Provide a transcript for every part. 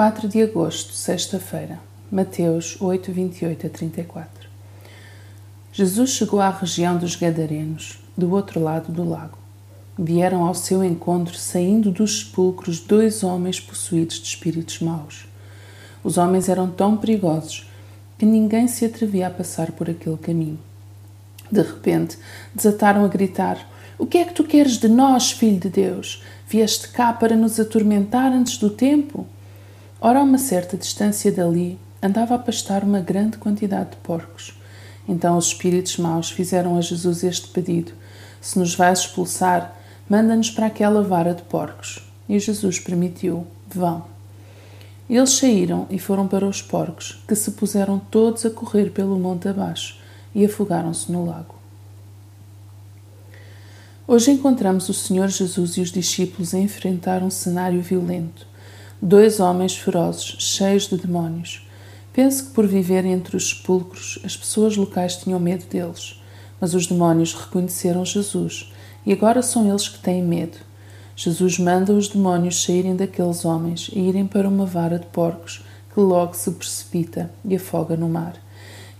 4 de agosto, sexta-feira. Mateus 8, 28 a 34. Jesus chegou à região dos Gadarenos, do outro lado do lago. Vieram ao seu encontro, saindo dos sepulcros, dois homens possuídos de espíritos maus. Os homens eram tão perigosos que ninguém se atrevia a passar por aquele caminho. De repente, desataram a gritar: O que é que tu queres de nós, filho de Deus? Vieste cá para nos atormentar antes do tempo? Ora, a uma certa distância dali, andava a pastar uma grande quantidade de porcos. Então os espíritos maus fizeram a Jesus este pedido: Se nos vais expulsar, manda-nos para aquela vara de porcos. E Jesus permitiu: Vão. Eles saíram e foram para os porcos, que se puseram todos a correr pelo monte abaixo e afogaram-se no lago. Hoje encontramos o Senhor Jesus e os discípulos a enfrentar um cenário violento. Dois homens ferozes, cheios de demónios. Penso que por viver entre os sepulcros, as pessoas locais tinham medo deles, mas os demónios reconheceram Jesus e agora são eles que têm medo. Jesus manda os demónios saírem daqueles homens e irem para uma vara de porcos que logo se precipita e afoga no mar.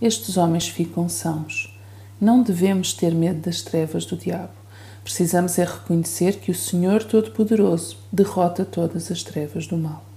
Estes homens ficam sãos. Não devemos ter medo das trevas do diabo. Precisamos é reconhecer que o Senhor Todo-Poderoso derrota todas as trevas do mal.